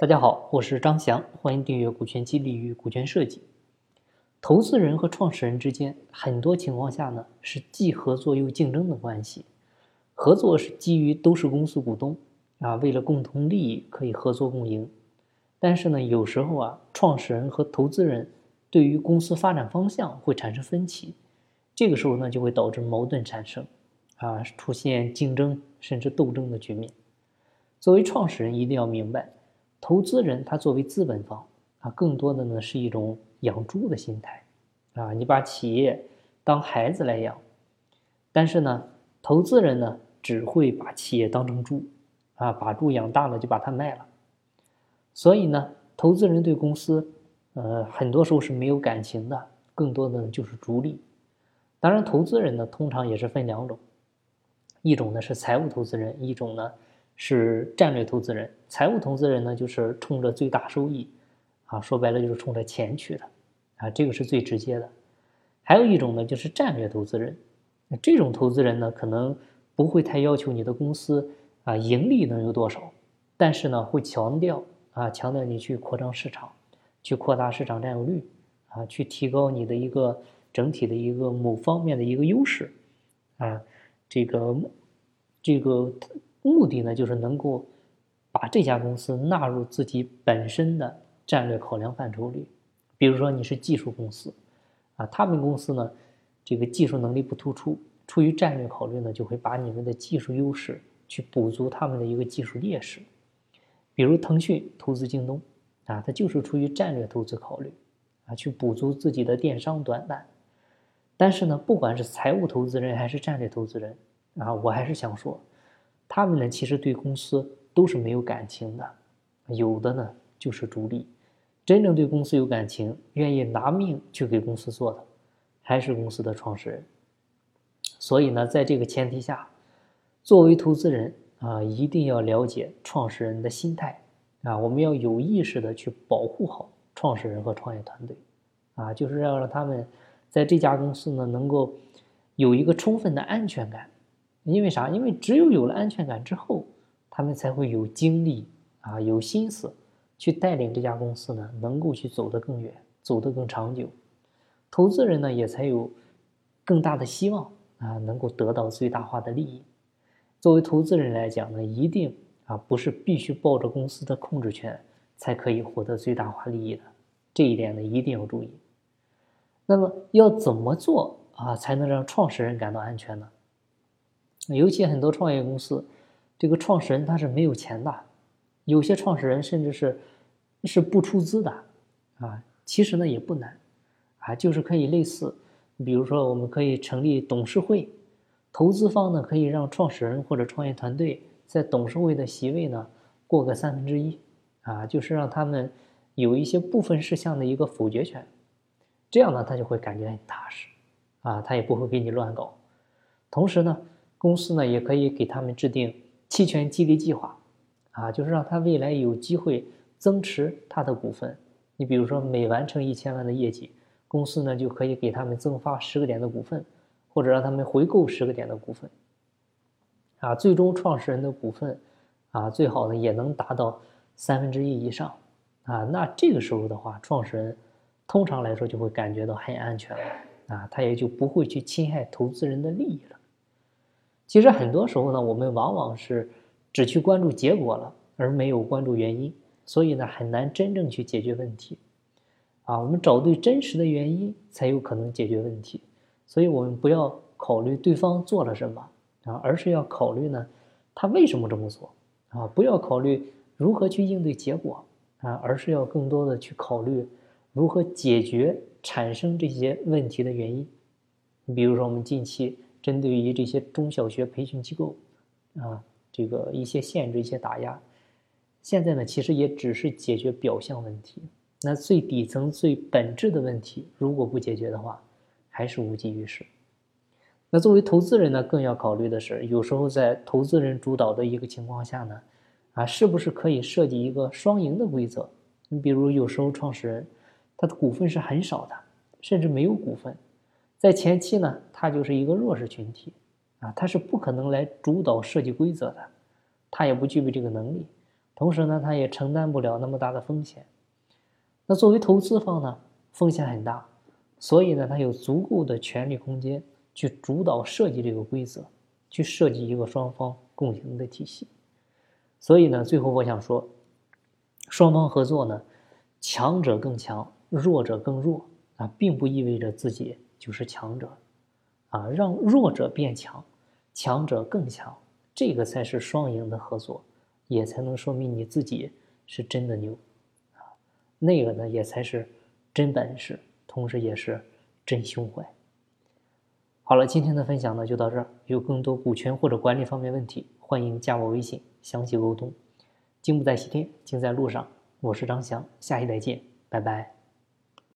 大家好，我是张翔，欢迎订阅《股权激励与股权设计》。投资人和创始人之间，很多情况下呢是既合作又竞争的关系。合作是基于都是公司股东啊，为了共同利益可以合作共赢。但是呢，有时候啊，创始人和投资人对于公司发展方向会产生分歧，这个时候呢就会导致矛盾产生，啊，出现竞争甚至斗争的局面。作为创始人，一定要明白。投资人他作为资本方啊，更多的呢是一种养猪的心态啊，你把企业当孩子来养，但是呢，投资人呢只会把企业当成猪啊，把猪养大了就把它卖了，所以呢，投资人对公司呃很多时候是没有感情的，更多的就是逐利。当然，投资人呢通常也是分两种，一种呢是财务投资人，一种呢。是战略投资人，财务投资人呢，就是冲着最大收益，啊，说白了就是冲着钱去的，啊，这个是最直接的。还有一种呢，就是战略投资人，这种投资人呢，可能不会太要求你的公司啊盈利能有多少，但是呢，会强调啊，强调你去扩张市场，去扩大市场占有率，啊，去提高你的一个整体的一个某方面的一个优势，啊，这个这个。目的呢，就是能够把这家公司纳入自己本身的战略考量范畴里。比如说，你是技术公司，啊，他们公司呢，这个技术能力不突出，出于战略考虑呢，就会把你们的技术优势去补足他们的一个技术劣势。比如腾讯投资京东，啊，它就是出于战略投资考虑，啊，去补足自己的电商短板。但是呢，不管是财务投资人还是战略投资人，啊，我还是想说。他们呢，其实对公司都是没有感情的，有的呢就是逐利。真正对公司有感情、愿意拿命去给公司做的，还是公司的创始人。所以呢，在这个前提下，作为投资人啊，一定要了解创始人的心态啊，我们要有意识的去保护好创始人和创业团队啊，就是要让他们在这家公司呢，能够有一个充分的安全感。因为啥？因为只有有了安全感之后，他们才会有精力啊，有心思去带领这家公司呢，能够去走得更远，走得更长久。投资人呢，也才有更大的希望啊，能够得到最大化的利益。作为投资人来讲呢，一定啊，不是必须抱着公司的控制权才可以获得最大化利益的。这一点呢，一定要注意。那么要怎么做啊，才能让创始人感到安全呢？尤其很多创业公司，这个创始人他是没有钱的，有些创始人甚至是是不出资的，啊，其实呢也不难，啊，就是可以类似，比如说我们可以成立董事会，投资方呢可以让创始人或者创业团队在董事会的席位呢过个三分之一，啊，就是让他们有一些部分事项的一个否决权，这样呢他就会感觉很踏实，啊，他也不会给你乱搞，同时呢。公司呢也可以给他们制定期权激励计划，啊，就是让他未来有机会增持他的股份。你比如说，每完成一千万的业绩，公司呢就可以给他们增发十个点的股份，或者让他们回购十个点的股份。啊，最终创始人的股份，啊，最好呢也能达到三分之一以上。啊，那这个时候的话，创始人通常来说就会感觉到很安全了。啊，他也就不会去侵害投资人的利益了。其实很多时候呢，我们往往是只去关注结果了，而没有关注原因，所以呢，很难真正去解决问题。啊，我们找对真实的原因，才有可能解决问题。所以，我们不要考虑对方做了什么啊，而是要考虑呢，他为什么这么做啊？不要考虑如何去应对结果啊，而是要更多的去考虑如何解决产生这些问题的原因。你比如说，我们近期。针对于这些中小学培训机构，啊，这个一些限制、一些打压，现在呢，其实也只是解决表象问题。那最底层、最本质的问题，如果不解决的话，还是无济于事。那作为投资人呢，更要考虑的是，有时候在投资人主导的一个情况下呢，啊，是不是可以设计一个双赢的规则？你比如，有时候创始人他的股份是很少的，甚至没有股份。在前期呢，他就是一个弱势群体，啊，他是不可能来主导设计规则的，他也不具备这个能力，同时呢，他也承担不了那么大的风险。那作为投资方呢，风险很大，所以呢，他有足够的权力空间去主导设计这个规则，去设计一个双方共赢的体系。所以呢，最后我想说，双方合作呢，强者更强，弱者更弱啊，并不意味着自己就是强者，啊，让弱者变强，强者更强，这个才是双赢的合作。也才能说明你自己是真的牛，啊，那个呢也才是真本事，同时也是真胸怀。好了，今天的分享呢就到这儿。有更多股权或者管理方面问题，欢迎加我微信详细沟通。金不在西天，金在路上。我是张翔，下期再见，拜拜。